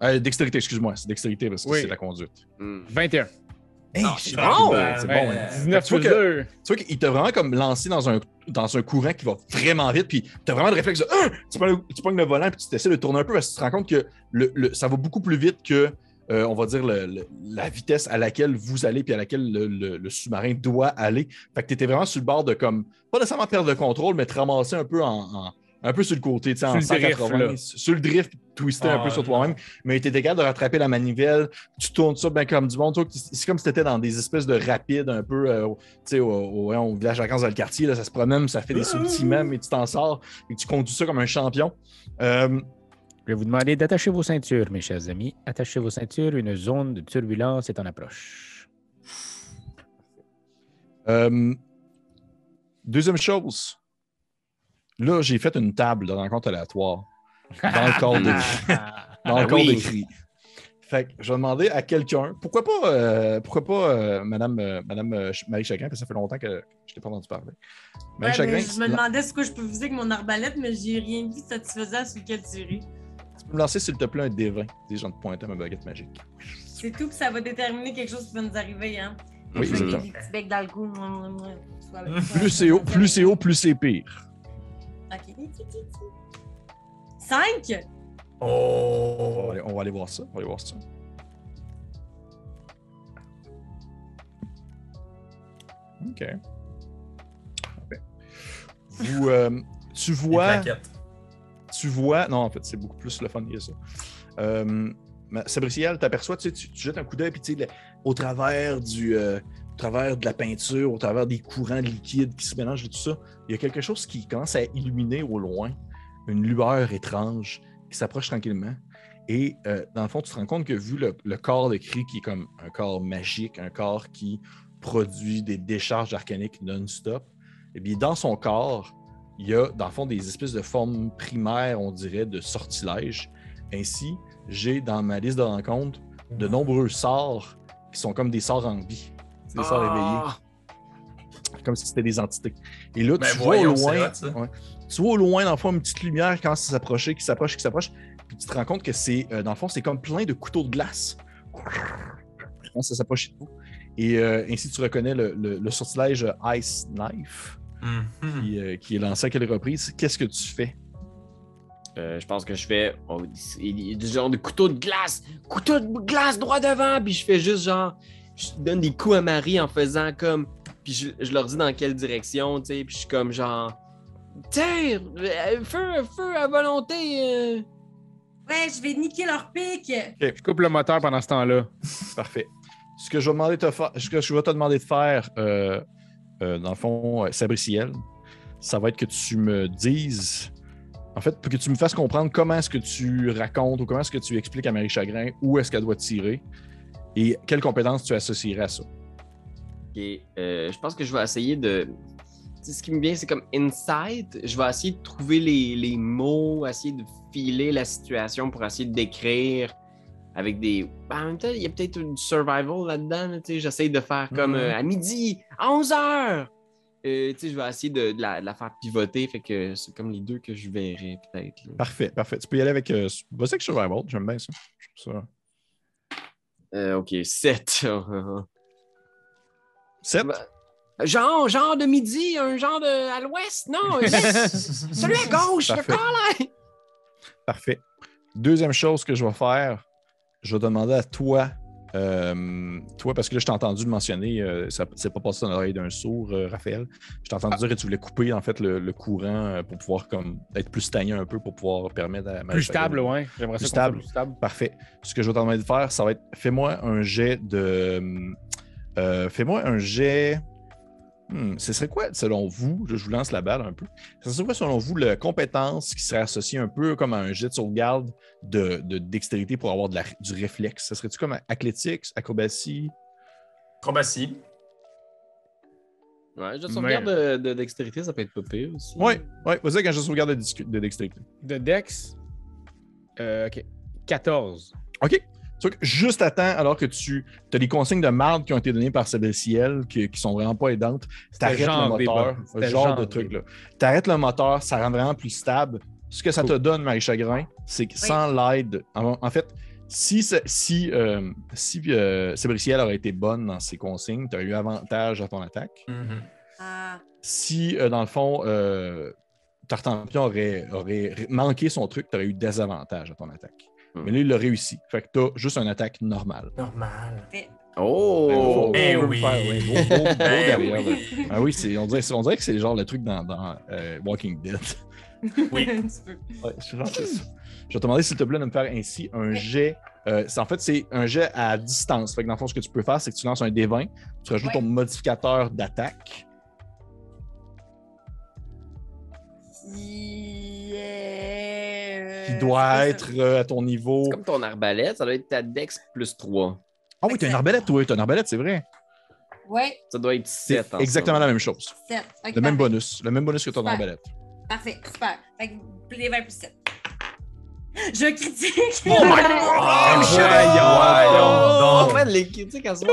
Euh, dextérité, excuse-moi. C'est dextérité parce que Oui. c'est la conduite. Hmm. 21. Hey, c'est c'est bon, bon, c'est bon. hein. euh, 19 tu vois plus que- 2. Tu vois qu'il t'a vraiment comme lancé dans un, dans un courant qui va vraiment vite, puis t'as vraiment le réflexe de Ah! tu, pognes le, tu pognes le volant, puis tu essaies de tourner un peu parce que tu te rends compte que le, le- ça va beaucoup plus vite que, euh, on va dire, le- le- la vitesse à laquelle vous allez, puis à laquelle le, le- le sous-marin doit aller. Fait que t'étais vraiment sur le bord de comme, pas nécessairement perdre le contrôle, mais te ramasser un peu en. en- un peu sur le côté, tu sais, en Sur le drift, 180, là. sur le drift, twister un Ah, peu sur non. toi-même, mais tu étais capable de rattraper la manivelle, tu tournes ça bien comme du monde, tu vois, c'est comme si tu étais dans des espèces de rapides un peu, euh, tu sais, au, au- au village vacances dans le quartier, là, ça se promène, ça fait des sautillements, mais tu t'en sors et tu conduis ça comme un champion. Euh, Je vais vous demander d'attacher vos ceintures, mes chers amis. Attachez vos ceintures, une zone de turbulence est en approche. euh, deuxième chose, là, j'ai fait une table de rencontre aléatoire dans le corps de dans le Ah corps oui. de cri. Fait que je vais demander à quelqu'un, pourquoi pas, euh, pourquoi pas euh, Madame, euh, Madame euh, Marie Chagrin, parce que ça fait longtemps que je t'ai pas entendu parler. Ouais, Marie Chagrin, mais je me tu- demandais ce que je peux viser avec mon arbalète, mais j'ai rien vu de satisfaisant sur lequel tirer. tu peux me lancer s'il te plaît un D20, des gens de pointer ma baguette magique. C'est tout, puis ça va déterminer quelque chose qui va nous arriver, hein. Oui, exactement. des petits becs dans le Plus c'est haut, plus c'est haut, plus c'est pire. Ok. 5? On va, Oh. aller, on va aller voir ça. On va aller voir ça. OK. Vous, euh, tu vois, tu vois, non, en fait, c'est beaucoup plus le fun que ça. Euh, Sabriciel, t'aperçois, tu, sais, tu, tu jettes un coup d'œil, puis tu sais, au travers du, euh, travers de la peinture, au travers des courants liquides qui se mélangent et tout ça, il y a quelque chose qui commence à illuminer au loin, une lueur étrange qui s'approche tranquillement. Et euh, dans le fond, tu te rends compte que vu le, corps de Cri, qui est comme un corps magique, un corps qui produit des décharges arcaniques non-stop, eh bien, dans son corps, il y a, dans le fond, des espèces de formes primaires, on dirait, de sortilèges. Ainsi, j'ai dans ma liste de rencontres de nombreux sorts qui sont comme des sorts en vie. Ah! comme si c'était des entités. Et là, Ben tu vois au loin, ça. ouais. tu vois au loin, dans le fond, une petite lumière qui commence à s'approcher, qui s'approche, qui s'approche. Puis tu te rends compte que c'est, euh, dans le fond, c'est comme plein de couteaux de glace. Ça s'approche de vous. Et euh, ainsi, tu reconnais le, le- le sortilège Ice Knife Mhm. qui, euh, qui est lancé à quelle reprise. Qu'est-ce que tu fais? Euh, je pense que je fais oh, il y a du genre de couteau de glace, couteau de glace droit devant, puis je fais juste genre, je donne des coups à Marie en faisant comme, puis je, je leur dis dans quelle direction, tu sais, puis je suis comme genre, tire, euh, feu, feu à volonté. euh. Ouais, je vais niquer leur pic. Je coupe le moteur pendant ce temps-là. Parfait. Ce que je vais, demander te fa- ce que je vais te demander de faire, euh, euh, dans le fond, euh, Sabriciel, ça va être que tu me dises, en fait, que tu me fasses comprendre comment est-ce que tu racontes ou comment est-ce que tu expliques à Marie Chagrin où est-ce qu'elle doit tirer et quelles compétences tu associerais à ça? Ok, euh, je pense que je vais essayer de. Tu sais, ce qui me vient, c'est comme insight. Je vais essayer de trouver les, les mots, essayer de filer la situation pour essayer de décrire avec des. Ben, en même temps, il y a peut-être du survival là-dedans. J'essaie de faire comme Mhm. euh, à midi, à 11 heures. Euh, tu sais, je vais essayer de, de la, de la faire pivoter. Fait que c'est comme les deux que je verrai peut-être. Parfait, parfait. Tu peux y aller avec. Euh, Vas-y avec Survival, j'aime bien ça. Je trouve ça. Euh, ok, 7. 7. genre, genre de midi, un genre de à l'ouest, non? Celui à gauche, le Parfait. là! Parfait. Deuxième chose que je vais faire, je vais demander à toi, euh, toi, parce que là, je t'ai entendu le mentionner, euh, ça c'est pas passé dans l'oreille d'un sourd, euh, Raphaël. Je t'ai entendu dire que tu voulais couper en fait le, le courant euh, pour pouvoir comme être plus stagnant un peu pour pouvoir permettre à Plus stable, ouais. J'aimerais Plus ça qu'on soit stable. plus stable. Parfait. Ce que je vais te demander de faire, ça va être fais-moi un jet de. fais-moi un jet Hmm, ce serait quoi, selon vous, je vous lance la balle un peu, ce serait quoi, selon vous, la compétence qui serait associée un peu comme à un jet de sauvegarde de, de dextérité pour avoir de la- du réflexe? Ça serait-tu comme athlétique, acrobatie? Acrobatie. Ouais, je Mais- sauvegarde de, de dextérité, ça peut être pas pire aussi. Oui, oui, vas-y jet de sauvegarde de, de dextérité. De Dex. Euh, ok. 14. OK. Tu vois que juste à temps, alors que tu as des consignes de marde qui ont été données par Ciel qui, qui sont vraiment pas aidantes, tu arrêtes le moteur, bas. ce genre genre de des truc bas. là. Tu arrêtes le moteur, ça rend vraiment plus stable. Ce que ça te donne, Marie Chagrin, c'est que sans l'aide, en, en fait, si, si, euh, si euh, Sébriciel aurait été bonne dans ses consignes, tu as eu avantage à ton attaque. Mhm. Ah, Si, euh, dans le fond, euh, Tartampion aurait, aurait manqué son truc, tu aurais eu désavantage à ton attaque. Hmm. Mais là, il l'a réussi. Fait que tu as juste une attaque normale. Normal. Oh! Eh beau- beau Ben derrière, oui. Ah oui, c'est- on, dirait, on dirait que c'est genre le truc dans, dans, euh, Walking Dead. Oui. un petit peu. Ouais, c'est genre c'est ça. Je vais te demander, s'il te plaît, de me faire ainsi un jet. euh, c'est- en fait, c'est un jet à distance. Fait que dans le fond, ce que tu peux faire, c'est que tu lances un D20, tu rajoutes Ouais. ton modificateur d'attaque. Qui doit être euh, à ton niveau. C'est comme ton arbalète, ça doit être ta dex plus 3. Ah oui, t'as une arbalète, oui, t'as une arbalète, c'est vrai. ça. Ouais, Ça doit être C'est 7 exactement la même chose. 7. Le même bonus. Le même bonus que ton Super. arbalète. Parfait, super. Fait que les 20 plus 7. Je critique. Oh my Oh, God! On fait les critiques à soi.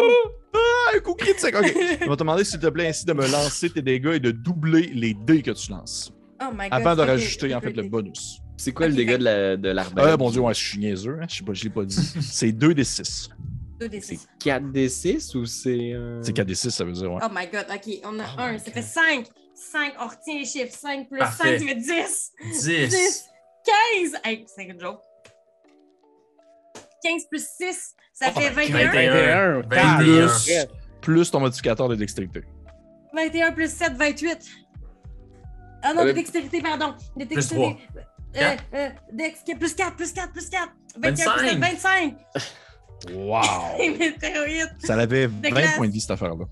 Ah, un coup critique, ok. Je vais te demander, s'il te plaît, ainsi de me lancer tes dégâts et de doubler les dés que tu lances. Oh my god. Avant de rajouter, en fait, le bonus. C'est quoi le dégât de la- de l'arbalète? Ah, mon Dieu, ouais, je suis niaiseux, hein, je sais pas, je l'ai pas dit. C'est 2 des 6. Deux des C'est six. 4 d 6 ou c'est. euh, C'est 4 des 6, ça veut dire, ouais. Oh my god, ok, on a Oh un, my ça God. fait 5. 5, on retient les chiffres. 5 plus Parfait. 5, ça fait 10. 10. 10. 15. Hey, c'est une joke. 15 plus 6, ça Oh fait my 21. God. 21. 21. Plus, plus ton modificateur de dextérité. 21 plus 7, 28. Ah non, Euh, de dextérité, pardon. De dextérité. Euh, euh, dex, plus 4, plus 4, plus 4. 21 plus 7, 25. Wow! Ça avait De 20 glace. points de vie, cette affaire-là.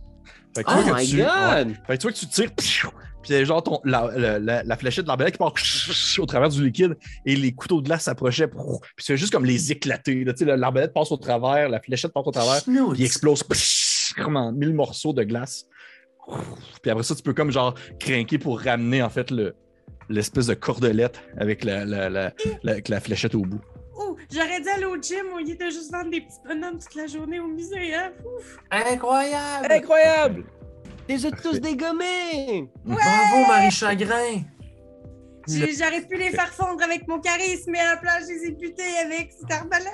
Fait que tu Oh vois que my tu- ouais. god! Fait que tu vois que tu tires, pfiou, puis genre ton, la, la, la, la fléchette de l'arbalète qui part pfiou, au travers du liquide et les couteaux de glace s'approchaient. Puis c'est juste comme les éclater. L'arbalète passe au travers, la fléchette passe au travers, puis il explose pfiou, comme en mille morceaux de glace. Puis après ça, tu peux comme genre craquer pour ramener en fait le l'espèce de cordelette avec la, la, la, la- avec la fléchette au bout. Ouh, j'aurais dû aller au gym au lieu de juste vendre des petits bonhommes toute la journée au musée, hein? Ouf. Incroyable! Incroyable! Les tous dégommés! Bravo, Marie Chagrin! J'aurais pu les faire fondre avec mon charisme, mais à la place, je les ai butés avec cette arbalète.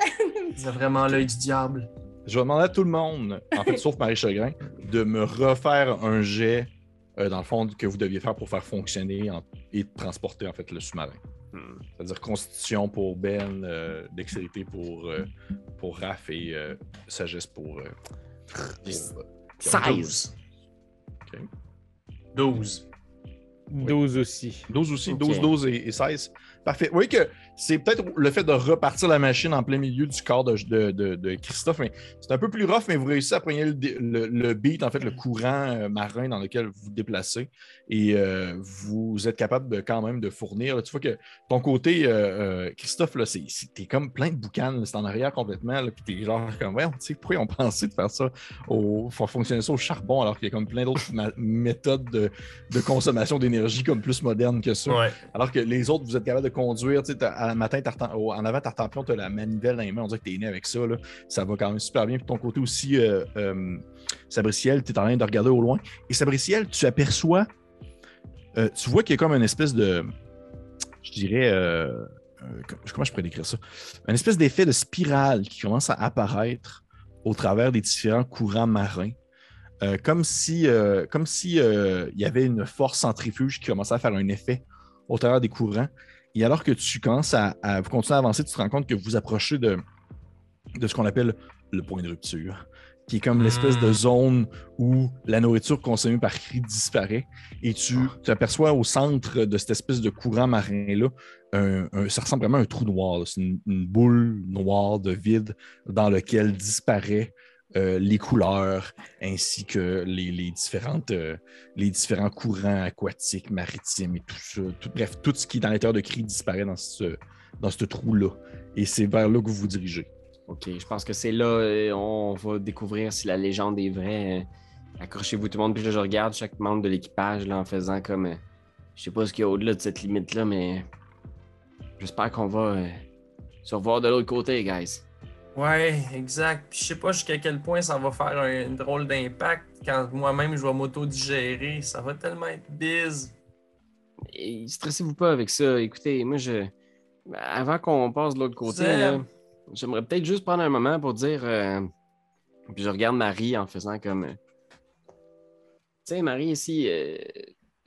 Il a vraiment l'œil du diable. Je vais demander à tout le monde, en fait, sauf Marie Chagrin, de me refaire un jet, euh, dans le fond, que vous deviez faire pour faire fonctionner en- et transporter, en fait, le sous-marin. Hmm. C'est-à-dire constitution pour Ben, euh, dextérité pour, euh, pour Raph et euh, sagesse pour. euh, pour, euh, 16! 12. 12 aussi. 12 aussi, Ok. 12, 12 et, et 16. Parfait. Vous voyez que c'est peut-être le fait de repartir la machine en plein milieu du corps de, de- de- de Christophe, mais c'est un peu plus rough, mais vous réussissez à prendre le, le- le beat, en fait, le courant euh, marin dans lequel vous vous déplacez. Et euh, vous êtes capable de, quand même de fournir. là, tu vois que ton côté, euh, Christophe, là, c'est, t'es comme plein de boucanes, c'est en arrière complètement, là, puis t'es genre comme, ouais, tu sais, pourquoi ils ont pensé de faire ça, au, faire fonctionner ça au charbon, alors qu'il y a comme plein d'autres méthodes de, de consommation d'énergie comme plus modernes que ça. Ouais. Alors que les autres, vous êtes capable de conduire. Tu sais, à matin, au- en avant, Tartampion, tu as la manivelle dans les mains. On dirait que tu es né avec ça. Là. Ça va quand même super bien. Puis ton côté aussi, euh, euh, Sabriciel, tu es en train de regarder au loin. Et Sabriciel, tu aperçois, euh, tu vois qu'il y a comme une espèce de, je dirais, euh, comment je pourrais décrire ça? Un espèce d'effet de spirale qui commence à apparaître au travers des différents courants marins. Comme si, comme si il y avait une force centrifuge qui commençait à faire un effet au travers des courants. Et alors que tu commences à, à continuer à avancer, tu te rends compte que vous approchez de, de ce qu'on appelle le point de rupture, qui est comme Mm. l'espèce de zone où la nourriture consommée par cri disparaît. Et tu tu aperçois au centre de cette espèce de courant marin-là, un- un- ça ressemble vraiment à un trou noir. C'est une, une boule noire de vide dans lequel disparaît euh, les couleurs, ainsi que euh, les différents courants aquatiques, maritimes et tout ça. Bref, tout ce qui est dans l'intérieur de Cri disparaît dans ce, dans trou-là. Et c'est vers là que vous vous dirigez. Ok, je pense que c'est là euh, on va découvrir si la légende est vraie. Accrochez-vous tout le monde, puis je regarde chaque membre de l'équipage en faisant comme. je sais pas ce qu'il y a au-delà de cette limite-là, mais j'espère qu'on va se revoir de l'autre côté, guys. Ouais, exact. Puis je sais pas jusqu'à quel point ça va faire un drôle d'impact quand moi-même je vais m'auto-digérer. Ça va tellement être biz. Et stressez-vous pas avec ça. Écoutez, moi je. Avant qu'on passe de l'autre côté, j'aimerais peut-être juste prendre un moment pour dire. euh, Puis je regarde Marie en faisant comme. euh, Tu sais, Marie, si. euh,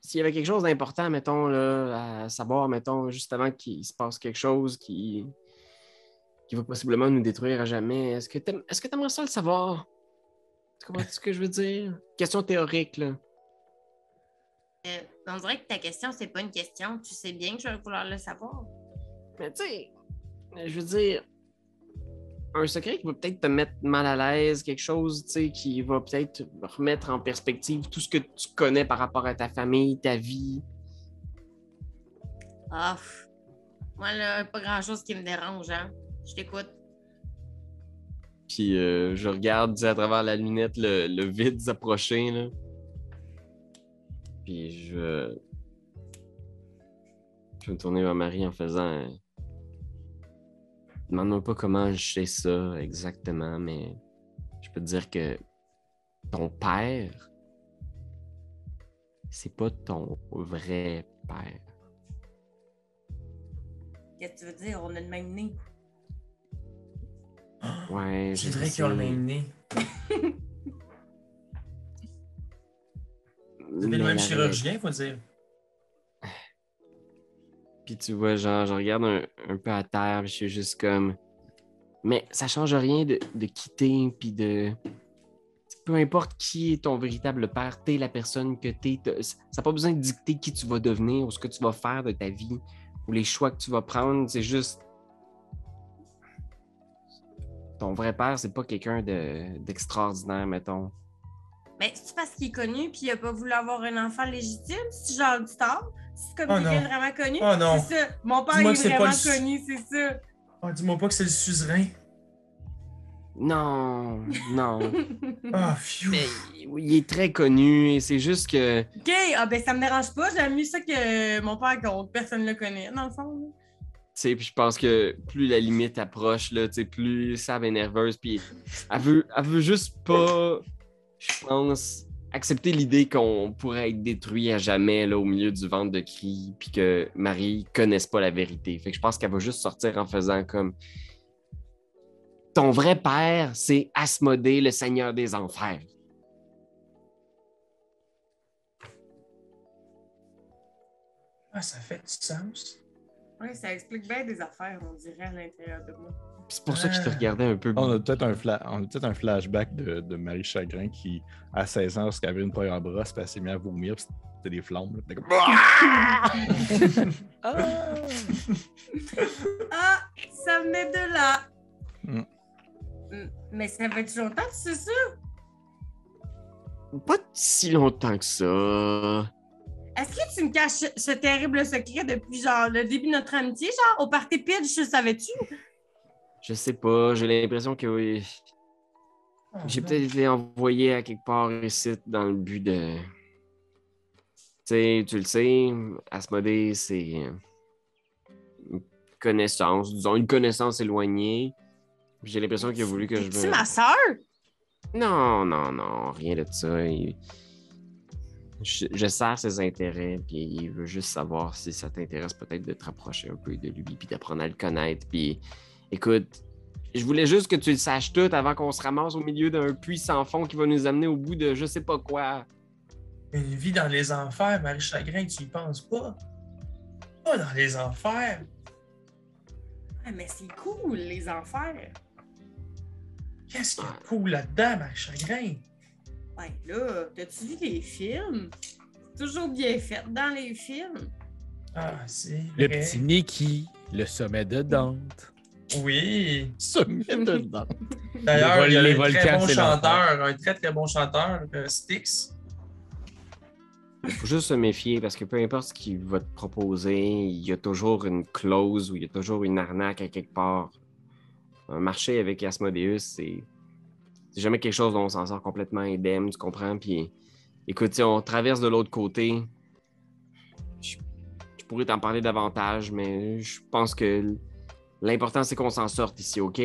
S'il y avait quelque chose d'important, mettons, là, à savoir, mettons, juste avant qu'il se passe quelque chose qui, qui va possiblement nous détruire à jamais, est-ce que tu est-ce que aimerais ça le savoir? Tu comprends ce que je veux dire? Question théorique, là. Euh, on dirait que ta question, c'est pas une question. Tu sais bien que je vais vouloir le savoir. Mais tu sais, je veux dire, un secret qui va peut-être te mettre mal à l'aise, quelque chose, tu sais, qui va peut-être remettre en perspective tout ce que tu connais par rapport à ta famille, ta vie. Ah, pff. moi, là, pas grand-chose qui me dérange, hein. Je t'écoute. Puis euh, je regarde à travers la lunette le, le vide s'approcher, là. Puis je... Je vais me tourner vers Marie en faisant... euh, Demande-moi pas comment je sais ça exactement, mais je peux te dire que ton père, c'est pas ton vrai père. Qu'est-ce que tu veux dire? On a le même nez. Ouais, je C'est vrai qu'ils ont le même nez. Vous avez le même chirurgien, faut dire. Puis tu vois, genre, je regarde un, un peu à terre, puis je suis juste comme. Mais ça change rien de, de quitter, puis de. Peu importe qui est ton véritable père, t'es la personne que t'es. Ça n'a pas besoin de dicter qui tu vas devenir ou ce que tu vas faire de ta vie ou les choix que tu vas prendre. C'est juste. Ton vrai père, c'est pas quelqu'un de- d'extraordinaire, mettons. Mais c'est parce qu'il est connu puis il a pas voulu avoir un enfant légitime? C'est genre du tort? C'est comme Oh quelqu'un vraiment connu? Oh non. C'est ça. Mon père il que est vraiment le connu, c'est ça. Oh, dis-moi pas que c'est le suzerain. Non, non. Ah. Mais il est très connu et c'est juste que. OK, ah ben ça me dérange pas. J'aime mieux ça que mon père qu'on personne le connaît, dans le fond. Puis je pense que plus la limite approche, là, plus Sab est nerveuse, puis elle veut, elle veut juste pas, je pense, accepter l'idée qu'on pourrait être détruit à jamais là, au milieu du ventre de cri, puis que Marie connaisse pas la vérité. Fait que je pense qu'elle va juste sortir en faisant comme Ton vrai père, c'est Asmodée, le seigneur des enfers. Ah, ça fait du sens. Ouais, ça explique bien des affaires, on dirait, à l'intérieur de moi. C'est pour ça que je te regardais un peu. On a peut-être un, fla- on a peut-être un flashback de, de Marie Chagrin qui, à 16 ans, lorsqu'elle avait une première brosse, puis elle s'est mise à vomir, puis c'était des flammes. là. Puis elle était comme- Ah, ça venait de là. Mm. Mm, Mais ça fait longtemps que c'est ça? Pas si longtemps que ça. Est-ce que tu me caches ce terrible secret depuis genre le début de notre amitié, genre au party pitch, le savais-tu? Je sais pas, j'ai l'impression que oui. Oh, J'ai non. peut-être été envoyé à quelque part ici dans le but de. Tu sais, tu le sais, Asmodée, c'est une connaissance, disons une connaissance éloignée. J'ai l'impression qu'il a voulu que je C'est ma sœur? Non, non, non, rien de ça. Il- Je, je sers ses intérêts, puis il veut juste savoir si ça t'intéresse peut-être de te rapprocher un peu de lui, puis d'apprendre à le connaître. Puis écoute, je voulais juste que tu le saches tout avant qu'on se ramasse au milieu d'un puits sans fond qui va nous amener au bout de je sais pas quoi. Une vie dans les enfers, Marie Chagrin, tu y penses pas? Pas dans les enfers. Ah, mais c'est cool, les enfers. Qu'est-ce a de cool là-dedans, Marie Chagrin? Ouais, là, t'as-tu vu les films? C'est toujours bien fait dans les films. Ah, c'est Le vrai. petit Nicky, le sommet de Dante. Oui. se met dedans. D'ailleurs, Les il y a un très volcans, bon chanteur, un très très bon chanteur, euh, Styx. Il faut juste se méfier parce que peu importe ce qu'il va te proposer, il y a toujours une clause ou il y a toujours une arnaque à quelque part. Un marché avec Asmodeus, c'est c'est jamais quelque chose dont on s'en sort complètement indemne, tu comprends? Puis écoute, si on traverse de l'autre côté, je, je pourrais t'en parler davantage, mais je pense que l'important c'est qu'on s'en sorte ici, OK?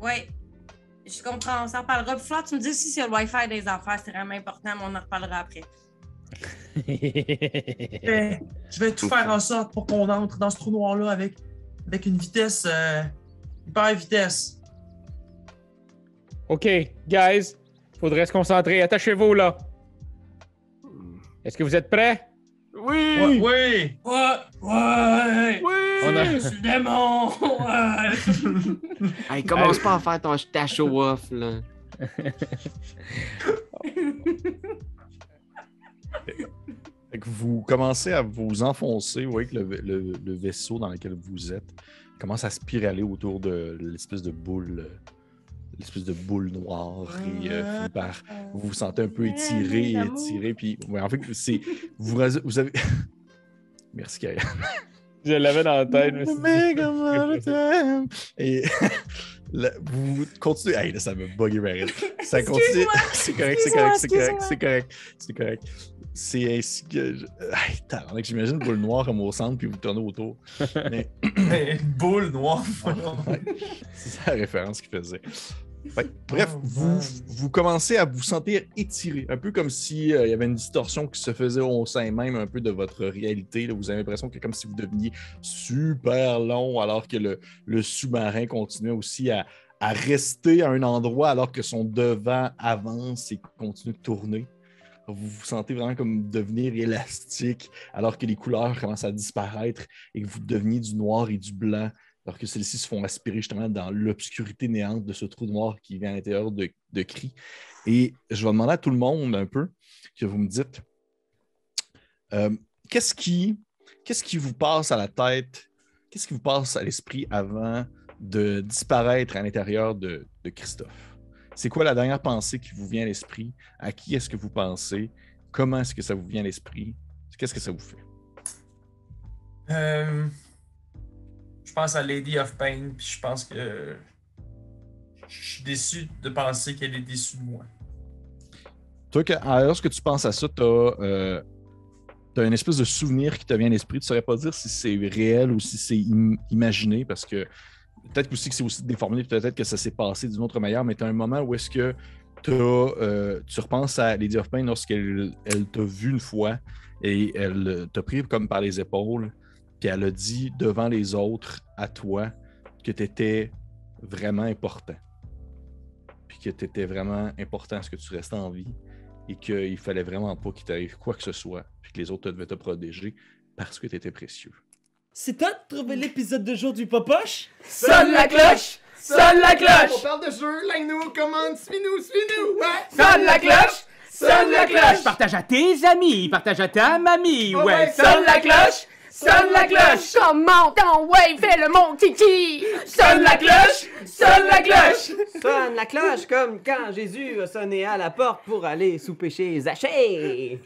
Ouais. Je comprends, on s'en parlera. Puis, tu me dis si c'est le Wi-Fi des affaires, c'est vraiment important, mais on en reparlera après. Eh, je vais tout faire en sorte pour qu'on entre dans ce trou noir-là avec, avec une vitesse, euh, hyper vitesse. OK, guys, faudrait se concentrer. Attachez-vous là. Est-ce que vous êtes prêts? Oui! Oui! Ouais! Ouais! On a- Je suis démon! Ouais! Hey, commence pas à faire ton ta show-off, là. Fait que vous commencez à vous enfoncer. Vous voyez que le, le- le vaisseau dans lequel vous êtes commence à spiraler autour de l'espèce de boule, euh, l'espèce de boule noire et euh, par vous vous sentez un peu étiré, étiré, puis ouais, en fait c'est vous, vous avez merci Kaya. Je l'avais dans la tête. mais c'est- Et là, vous continuez. Hey, là, ça me buggy. Ça continue. C'est correct, c'est correct, c'est correct, c'est correct, c'est correct. C'est ainsi que. Je... Hey, tabarnak, j'imagine une boule noire comme au centre, puis vous tournez autour. Mais Une boule noire. c'est ça la référence qu'il faisait. Fait que, bref, Oh, vous, commencez à vous sentir étiré, un peu comme s'il y avait une distorsion qui se faisait au sein même un peu de votre réalité. là. Vous avez l'impression que comme si vous deveniez super long alors que le, le sous-marin continuait aussi à, à rester à un endroit alors que son devant avance et continue de tourner. Vous vous sentez vraiment comme devenir élastique alors que les couleurs commencent à disparaître et que vous deveniez du noir et du blanc alors que celles-ci se font aspirer justement dans l'obscurité néante de ce trou noir qui vient à l'intérieur de, de. Et je vais demander à tout le monde un peu que vous me dites euh, qu'est-ce qui, qu'est-ce qui vous passe à la tête, qu'est-ce qui vous passe à l'esprit avant de disparaître à l'intérieur de, de Christophe? C'est quoi la dernière pensée qui vous vient à l'esprit? À qui est-ce que vous pensez? Comment est-ce que ça vous vient à l'esprit? Qu'est-ce que ça vous fait? Euh, je pense à Lady of Pain, puis je pense que je suis déçu de penser qu'elle est déçue de moi. Toi, lorsque tu penses à ça, tu as, une espèce de souvenir qui te vient à l'esprit. Tu ne saurais pas dire si c'est réel ou si c'est im- imaginé parce que peut-être aussi que c'est aussi déformé, peut-être que ça s'est passé d'une autre manière, mais tu as un moment où est-ce que euh, tu repenses à Lady of Pain lorsqu'elle elle t'a vu une fois et elle euh, t'a pris comme par les épaules, puis elle a dit devant les autres à toi que tu étais vraiment important. Puis que tu étais vraiment important à ce que tu restes en vie et qu'il fallait vraiment pas qu'il t'arrive quoi que ce soit, puis que les autres devaient te protéger parce que tu étais précieux. C'est toi de trouver l'épisode de jour du Popoche? Sonne la cloche! Sonne la On cloche! parle de jeu, like-nous, commande, suis-nous, suis-nous! Ouais! Sonne la cloche! Sonne la cloche! Partage à tes amis, partage à ta mamie, Ouais, Sonne la cloche! Sonne la cloche! Comment ton ouais, fais le mon titi! Sonne la cloche! Sonne la cloche! Sonne la cloche comme quand Jésus a sonné à la porte pour aller souper chez Zachée.